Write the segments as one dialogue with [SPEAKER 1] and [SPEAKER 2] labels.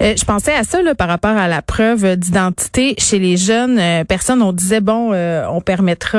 [SPEAKER 1] Euh, je pensais à ça là, par rapport à la preuve d'identité chez les jeunes euh, personnes. On disait bon, euh, on permettra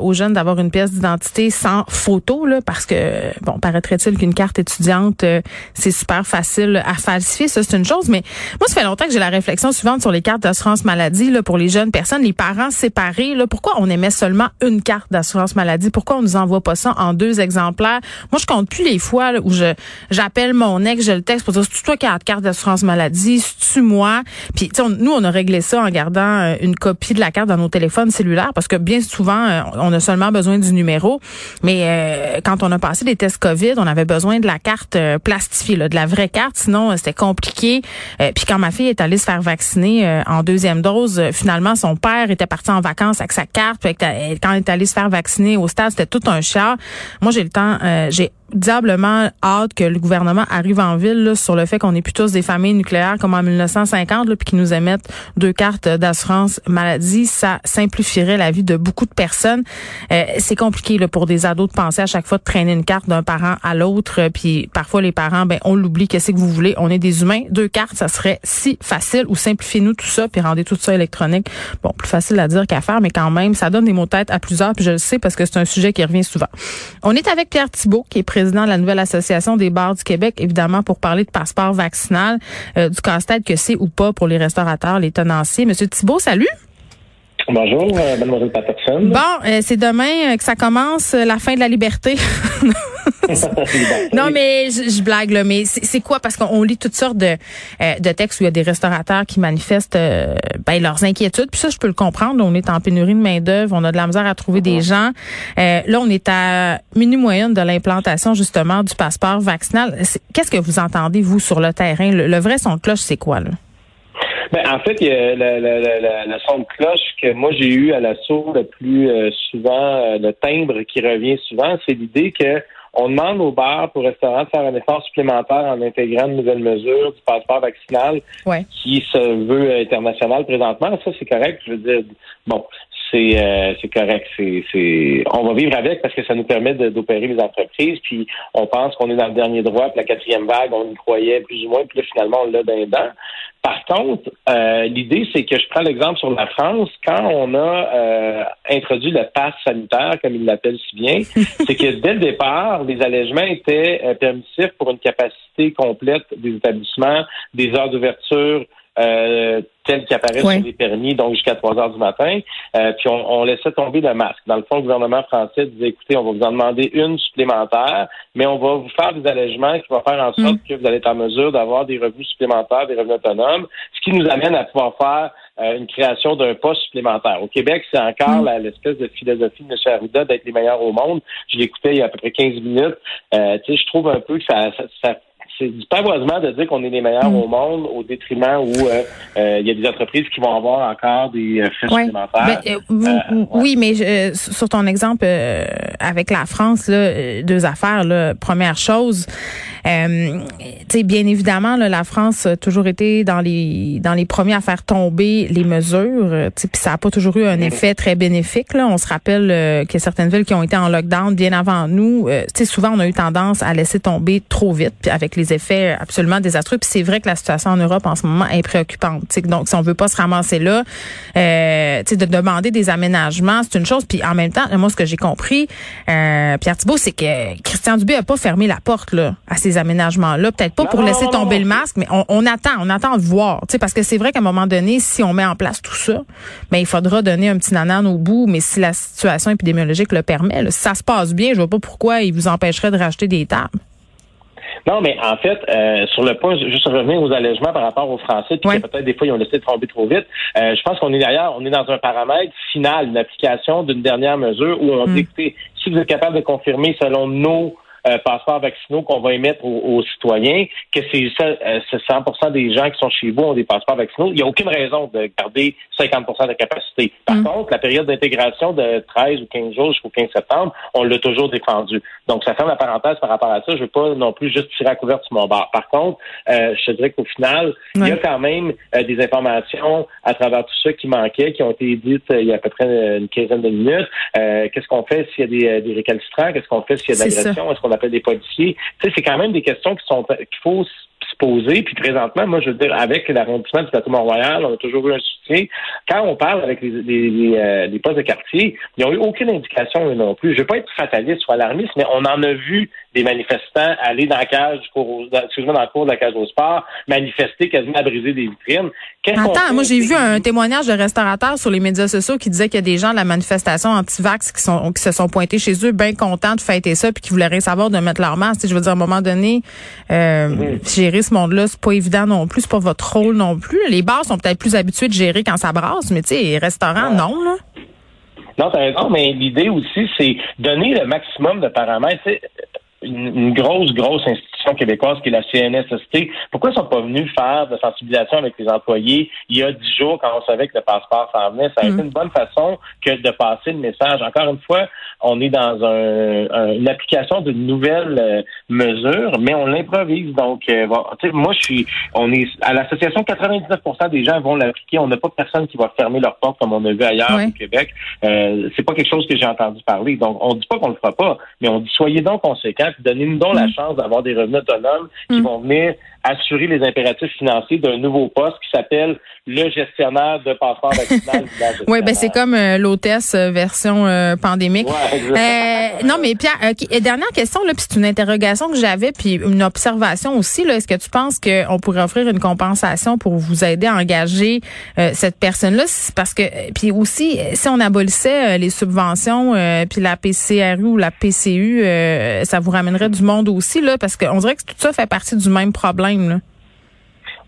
[SPEAKER 1] aux jeunes d'avoir une pièce d'identité sans photo là, parce que bon, paraîtrait-il qu'une carte étudiante c'est super facile à falsifier. Ça c'est une chose, mais moi ça fait longtemps que j'ai la réflexion suivante sur les cartes d'assurance maladie là pour les jeunes personnes, les parents séparés. Là, pourquoi on émet seulement une carte d'assurance maladie? Pourquoi on nous envoie pas ça en deux exemplaires? Moi je compte plus les fois où je j'appelle mon ex, je le texte pour dire c'est toi qui as la carte d'assurance maladie? Dit tu moi. Puis nous on a réglé ça en gardant euh, une copie de la carte dans nos téléphones cellulaires parce que bien souvent euh, on a seulement besoin du numéro. Mais euh, quand on a passé des tests Covid on avait besoin de la carte plastifiée de la vraie carte. Sinon c'était compliqué. Puis quand ma fille est allée se faire vacciner en deuxième dose finalement son père était parti en vacances avec sa carte. Quand elle est allée se faire vacciner au stade c'était tout un chat moi j'ai le temps j'ai diablement hâte que le gouvernement arrive en ville sur le fait qu'on est plus tous des familles nucléaires comme en 1950, puis qu'ils nous émettent deux cartes d'assurance maladie. Ça simplifierait la vie de beaucoup de personnes. Euh, c'est compliqué là, pour des ados de penser à chaque fois de traîner une carte d'un parent à l'autre. Euh, puis parfois, les parents, ben on l'oublie. Qu'est-ce que vous voulez? On est des humains. Deux cartes, ça serait si facile. Ou simplifiez-nous tout ça, puis rendez tout ça électronique. Bon, plus facile à dire qu'à faire, mais quand même, ça donne des mots tête à plusieurs. Puis je le sais parce que c'est un sujet qui revient souvent. On est avec Pierre Thibault, qui est président de la nouvelle association des bars du Québec, évidemment, pour parler de passeport vaccinal, euh, du casse-tête que c'est ou pas pour les restaurateurs, les tenanciers. Monsieur Thibault, salut.
[SPEAKER 2] Bonjour, euh, mademoiselle Patterson.
[SPEAKER 1] Bon, euh, c'est demain que ça commence, la fin de la liberté. non, mais je, blague, là, mais c'est quoi? Parce qu'on lit toutes sortes de, euh, de textes où il y a des restaurateurs qui manifestent euh, ben, leurs inquiétudes. Puis ça, je peux le comprendre. on est en pénurie de main-d'œuvre, on a de la misère à trouver des gens. Euh, là, on est à minute moyenne de l'implantation, justement, du passeport vaccinal. Qu'est-ce que vous entendez, vous, sur le terrain? Le, vrai son de cloche, c'est quoi, là?
[SPEAKER 2] Ben, en fait, il y a le, le, le, son de cloche que moi j'ai eu à l'assaut le plus souvent, le timbre qui revient souvent, c'est l'idée que on demande aux bars pour restaurants de faire un effort supplémentaire en intégrant de nouvelles mesures du passeport vaccinal qui se veut international présentement. Ça, c'est correct. Je veux dire, bon, c'est euh, correct. C'est, c'est on va vivre avec parce que ça nous permet d'opérer les entreprises. Puis on pense qu'on est dans le dernier droit. Puis la quatrième vague, on y croyait plus ou moins. Puis là, finalement, on l'a d'un dent. Par contre, euh, l'idée, c'est que je prends l'exemple sur la France. Quand on a euh, introduit le pass sanitaire, comme il l'appelle si bien, c'est que dès le départ, les allègements étaient euh, permissifs pour une capacité complète des établissements, des heures d'ouverture, euh, tel qui sur les permis, donc jusqu'à 3 heures du matin. Euh, puis on, on, laissait tomber le masque. Dans le fond, le gouvernement français disait, écoutez, on va vous en demander une supplémentaire, mais on va vous faire des allègements qui vont faire en sorte mm. que vous allez être en mesure d'avoir des revenus supplémentaires, des revenus autonomes, ce qui nous amène à pouvoir faire euh, une création d'un poste supplémentaire. Au Québec, c'est encore mm. l'espèce de philosophie de M. Arruda d'être les meilleurs au monde. Je l'écoutais il y a à peu près 15 minutes. Euh, je trouve un peu que ça, ça, ça c'est du pavoisement de dire qu'on est les meilleurs mm. au monde au détriment où euh, euh, il y a des entreprises qui vont avoir encore des euh, frais supplémentaires.
[SPEAKER 1] Ben, oui, mais sur ton exemple avec la France, là, deux affaires. Là. Première chose, euh, bien évidemment, là, la France a toujours été dans les dans les premiers à faire tomber les mesures. Puis ça n'a pas toujours eu un mm. effet très bénéfique. Là. On se rappelle euh, qu'il y a certaines villes qui ont été en lockdown bien avant nous. Euh, souvent, on a eu tendance à laisser tomber trop vite, puis avec les effets absolument désastreux. Puis c'est vrai que la situation en Europe en ce moment est préoccupante. donc, si on veut pas se ramasser là, euh, de demander des aménagements, c'est une chose. Puis en même temps, moi, ce que j'ai compris, euh, Pierre Thibault, c'est que Christian Dubé a pas fermé la porte là à ces aménagements-là. Peut-être pas pour laisser tomber le masque, mais on, attend, on attend de voir. Parce que c'est vrai qu'à un moment donné, si on met en place tout ça, ben, il faudra donner un petit nanan au bout. Mais si la situation épidémiologique le permet, si ça se passe bien, je vois pas pourquoi il vous empêcherait de racheter des tables.
[SPEAKER 2] Non, mais en fait, euh, sur le point, juste revenir aux allègements par rapport aux Français, puis peut-être des fois ils ont laissé tomber trop vite. Euh, je pense qu'on est d'ailleurs, on est dans un paramètre final, une application d'une dernière mesure où on dit, mm. écoutez, si vous êtes capable de confirmer selon nos euh, passeports vaccinaux qu'on va émettre aux, citoyens, que c'est 100% des gens qui sont chez vous ont des passeports vaccinaux, il n'y a aucune raison de garder 50% de la capacité. Par mm. contre, la période d'intégration de 13 ou 15 jours jusqu'au 15 septembre, on l'a toujours défendu. Donc, ça ferme la parenthèse par rapport à ça. Je ne veux pas non plus juste tirer à couvert sur mon bar. Par contre, euh, je dirais qu'au final, il y a quand même euh, des informations à travers tout ça qui manquaient, qui ont été dites euh, il y a à peu près une quinzaine de minutes. Qu'est-ce qu'on fait s'il y a des, récalcitrants? Qu'est-ce qu'on fait s'il y a de l'agression? Est-ce qu'on des policiers? C'est quand même des questions qui sont qu'il faut se poser. Puis présentement, moi, je veux dire, avec l'arrondissement du plateau Mont-Royal, on a toujours eu un soutien. Quand on parle avec les, les, postes de quartier, ils n'ont eu aucune indication non plus. Je ne veux pas être fataliste ou alarmiste, mais on en a vu des manifestants aller dans la cage du cours, excuse-moi, dans le cours de la cage au sport, manifester quasiment à briser des vitrines.
[SPEAKER 1] Attends, moi j'ai vu un témoignage de restaurateurs sur les médias sociaux qui disait qu'il y a des gens de la manifestation anti-vax qui sont qui se sont pointés chez eux bien contents de fêter ça puis qui voulaient rien savoir de mettre leur masque. Je veux dire, à un moment donné, euh, gérer ce monde-là, c'est pas évident non plus, c'est pas votre rôle non plus. Les bars sont peut-être plus habitués de gérer quand ça brasse, mais tu sais, les restaurants, non, là.
[SPEAKER 2] Non, t'as raison, mais l'idée aussi, c'est donner le maximum de paramètres une, grosse, grosse institution québécoise qui est la CNSST. Pourquoi ils sont pas venus faire de sensibilisation avec les employés il y a dix jours quand on savait que le passeport s'en venait? Ça a été mm. une bonne façon que de passer le message. Encore une fois, on est dans un, une application de nouvelles euh, mesures, mais on l'improvise. Donc, euh, moi, je suis, on est à l'association, 99% des gens vont l'appliquer. On n'a pas personne qui va fermer leur porte comme on a vu ailleurs au Québec. Euh, c'est pas quelque chose que j'ai entendu parler. Donc, on dit pas qu'on le fera pas, mais on dit soyez donc conséquents donnez-nous donc la mm. chance d'avoir des revenus autonomes qui mm. vont venir assurer les impératifs financiers d'un nouveau poste qui s'appelle le gestionnaire de passeport vaccinal.
[SPEAKER 1] oui, ben c'est comme euh, l'hôtesse euh, version euh, pandémique. non, mais Pierre, dernière question là, puis c'est une interrogation que j'avais, puis une observation aussi. Là, est-ce que tu penses qu'on pourrait offrir une compensation pour vous aider à engager cette personne-là, parce que puis aussi si on abolissait les subventions, puis la PCRU ou la PCU, ça vous ramènerait du monde aussi là, parce qu'on dirait que tout ça fait partie du même problème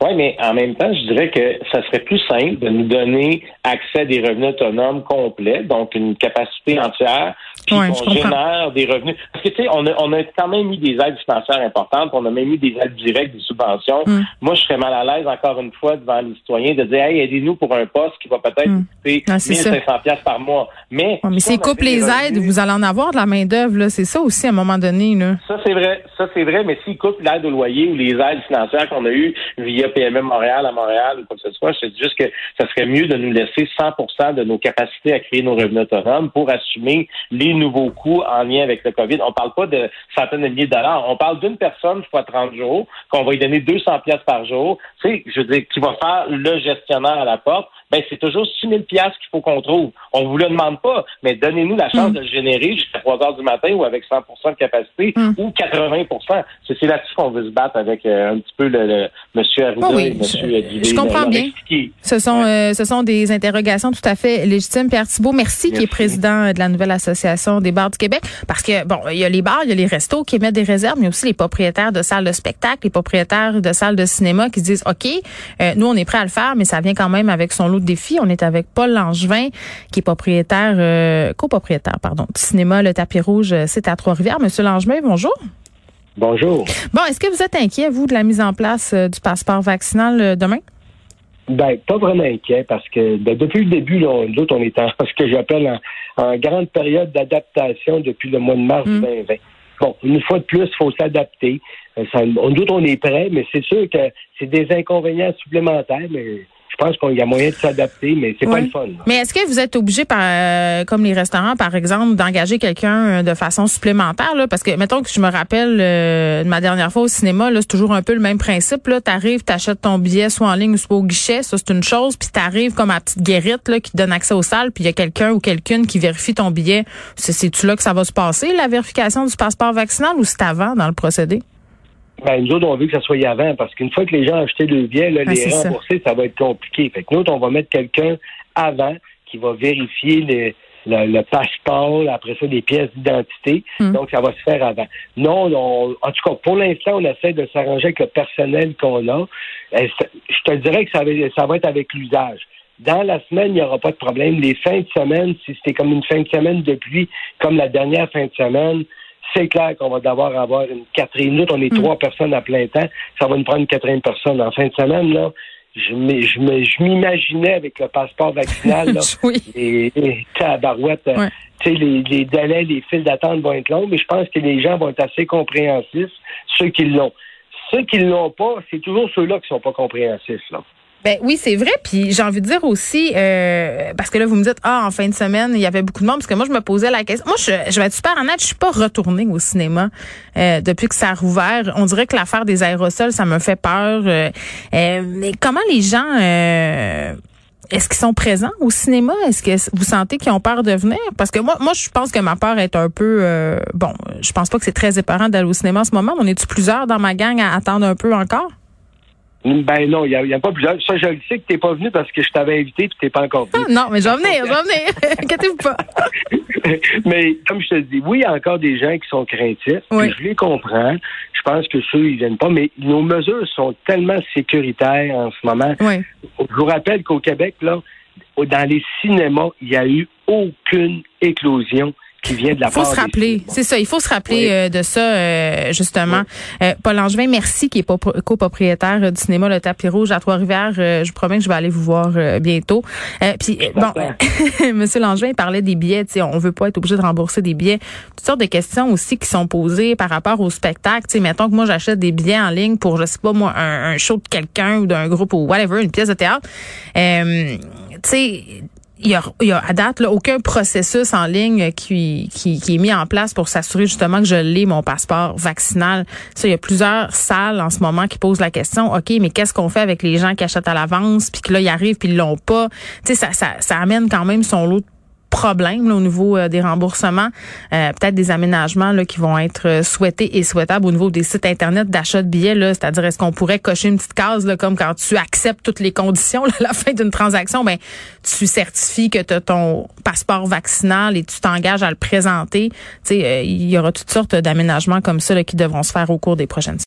[SPEAKER 2] oui, mais en même temps, je dirais que ça serait plus simple de nous donner accès à des revenus autonomes complets, donc une capacité entière, puis on génère des revenus. Parce que tu sais, on a, on a quand même eu des aides financières importantes, on a même eu des aides directes, des subventions. Mm. Moi, je serais mal à l'aise encore une fois devant les citoyens de dire, hey, aidez-nous pour un poste qui va peut-être mm. coûter 1500 pièces par mois.
[SPEAKER 1] Mais, mais c'est coupe les aides, vous allez en avoir de la main d'œuvre là. C'est ça aussi à un moment donné là.
[SPEAKER 2] Ça c'est vrai, ça c'est vrai. Mais s'ils coupent l'aide au loyer ou les aides financières qu'on a eues via PMM Montréal à Montréal ou quoi que ce soit, je dis juste que ça serait mieux de nous laisser 100% de nos capacités à créer nos revenus autonomes pour assumer les nouveaux coûts en lien avec le COVID. On parle pas de centaines de milliers de dollars. On parle d'une personne fois 30 jours qu'on va lui donner 200 pièces par jour. Tu sais, je veux dire, qui va faire le gestionnaire à la porte ben c'est toujours 6 000 qu'il faut qu'on trouve. On vous le demande pas, mais donnez-nous la chance mm. de le générer jusqu'à 3 heures du matin ou avec 100% de capacité mm. ou 80% C'est là-dessus qu'on veut se battre avec euh, un petit peu le, le monsieur Arruda
[SPEAKER 1] oh et monsieur Je, je comprends bien. Ce sont, euh, ce sont des interrogations tout à fait légitimes. Pierre Thibault, merci, qui est président de la nouvelle association des bars du Québec. Parce que, bon, il y a les bars, il y a les restos qui émettent des réserves, mais aussi les propriétaires de salles de spectacle, les propriétaires de salles de cinéma qui disent, OK, euh, nous, on est prêt à le faire, mais ça vient quand même avec son lot de défis. On est avec Paul Langevin, qui est propriétaire, euh, copropriétaire, pardon, du cinéma Le Tapis Rouge, euh, c'est à Trois-Rivières. Monsieur Langevin, bonjour.
[SPEAKER 2] Bonjour.
[SPEAKER 1] Bon, est-ce que vous êtes inquiet, vous, de la mise en place euh, du passeport vaccinal demain?
[SPEAKER 3] Ben, pas vraiment inquiet parce que ben, depuis le début, là, nous autres, on est en ce que j'appelle en, grande période d'adaptation depuis le mois de mars 2020. Hmm. Bon, une fois de plus, il faut s'adapter. nous autres, on est prêts, mais c'est sûr que c'est des inconvénients supplémentaires, mais je pense qu'il y a moyen de s'adapter, mais c'est pas le fun.
[SPEAKER 1] Mais est-ce que vous êtes obligé, par, euh, comme les restaurants, par exemple, d'engager quelqu'un euh, de façon supplémentaire? Là? Parce que, mettons que je me rappelle euh, de ma dernière fois au cinéma, là, c'est toujours un peu le même principe. Tu arrives, tu achètes ton billet soit en ligne ou soit au guichet, ça c'est une chose, puis tu arrives comme à petite guérite là, qui te donne accès aux salles, puis il y a quelqu'un ou quelqu'une qui vérifie ton billet. C'est-tu là que ça va se passer, la vérification du passeport vaccinal, ou c'est avant dans le procédé?
[SPEAKER 3] Ben, nous autres, on veut que ça soit avant, parce qu'une fois que les gens ont acheté le billet, là, les rembourser, ça. va être compliqué. Fait que nous autres, on va mettre quelqu'un avant qui va vérifier le, passeport, après ça, les pièces d'identité. Hmm. Donc, ça va se faire avant. Non, en tout cas, pour l'instant, on essaie de s'arranger avec le personnel qu'on a. Je te dirais que ça va, ça va être avec l'usage. Dans la semaine, il n'y aura pas de problème. Les fins de semaine, si c'était comme une fin de semaine de pluie, comme la dernière fin de semaine, c'est clair qu'on va devoir avoir une quatrième minute. On est hmm. trois personnes à plein temps. Ça va nous prendre une quatrième personne en fin de semaine, là. Je m'imaginais avec le passeport vaccinal, là,
[SPEAKER 1] oui.
[SPEAKER 3] et, et tabarouette, euh, les, les délais, les files d'attente vont être longs, mais je pense que les gens vont être assez compréhensifs, ceux qui l'ont. Ceux qui ne l'ont pas, c'est toujours ceux-là qui sont pas compréhensifs. Là.
[SPEAKER 1] Ben oui, c'est vrai. Puis j'ai envie de dire aussi, euh, parce que là, vous me dites, ah, en fin de semaine, il y avait beaucoup de monde, parce que moi, je me posais la question. Moi, je, je vais être super honnête, je suis pas retournée au cinéma euh, depuis que ça a rouvert. On dirait que l'affaire des aérosols, ça me fait peur. Euh, mais comment les gens... est-ce qu'ils sont présents au cinéma? Est-ce que vous sentez qu'ils ont peur de venir? Parce que moi, moi, je pense que ma peur est un peu bon. Je pense pas que c'est très éparant d'aller au cinéma en ce moment. On est-tu plusieurs dans ma gang à attendre un peu encore?
[SPEAKER 3] Ben non, il n'y a, a, pas plusieurs. Ça, je le sais que tu n'es pas venu parce que je t'avais invité et tu n'es pas encore venu.
[SPEAKER 1] Ah, non, mais je vais venir, je vais venir. Inquiétez-vous pas.
[SPEAKER 3] mais comme je te dis, oui, il y a encore des gens qui sont craintifs. Je les comprends. Je pense que ceux, ils viennent pas. Mais nos mesures sont tellement sécuritaires en ce moment.
[SPEAKER 1] Oui.
[SPEAKER 3] Je vous rappelle qu'au Québec, là, dans les cinémas, il n'y a eu aucune éclosion il
[SPEAKER 1] faut se rappeler, c'est ça, il faut se rappeler euh, de ça euh, justement. Euh, Paul Angevin, merci qui est copropriétaire du cinéma Le Tapis Rouge à Trois-Rivières. je vous promets que je vais aller vous voir bientôt. puis bon, Monsieur Langevin parlait des billets. On veut pas être obligé de rembourser des billets. Toutes sortes de questions aussi qui sont posées par rapport au spectacle. sais, mettons que moi j'achète des billets en ligne pour je sais pas moi un, un show de quelqu'un ou d'un groupe ou whatever, une pièce de théâtre. tu sais il y a, il y a à date là, aucun processus en ligne qui, qui, qui est mis en place pour s'assurer justement que je l'ai mon passeport vaccinal. Ça, il y a plusieurs salles en ce moment qui posent la question. Ok, mais qu'est-ce qu'on fait avec les gens qui achètent à l'avance puis que là ils arrivent puis ils l'ont pas? Tu sais, ça, ça, ça amène quand même son lot de problème au niveau euh, des remboursements, euh, peut-être des aménagements là, qui vont être euh, souhaités et souhaitables au niveau des sites internet d'achat de billets. Là, c'est-à-dire est-ce qu'on pourrait cocher une petite case là, comme quand tu acceptes toutes les conditions à la fin d'une transaction, ben tu certifies que tu as ton passeport vaccinal et tu t'engages à le présenter. Tu sais, il y aura toutes sortes d'aménagements comme ça là, qui devront se faire au cours des prochaines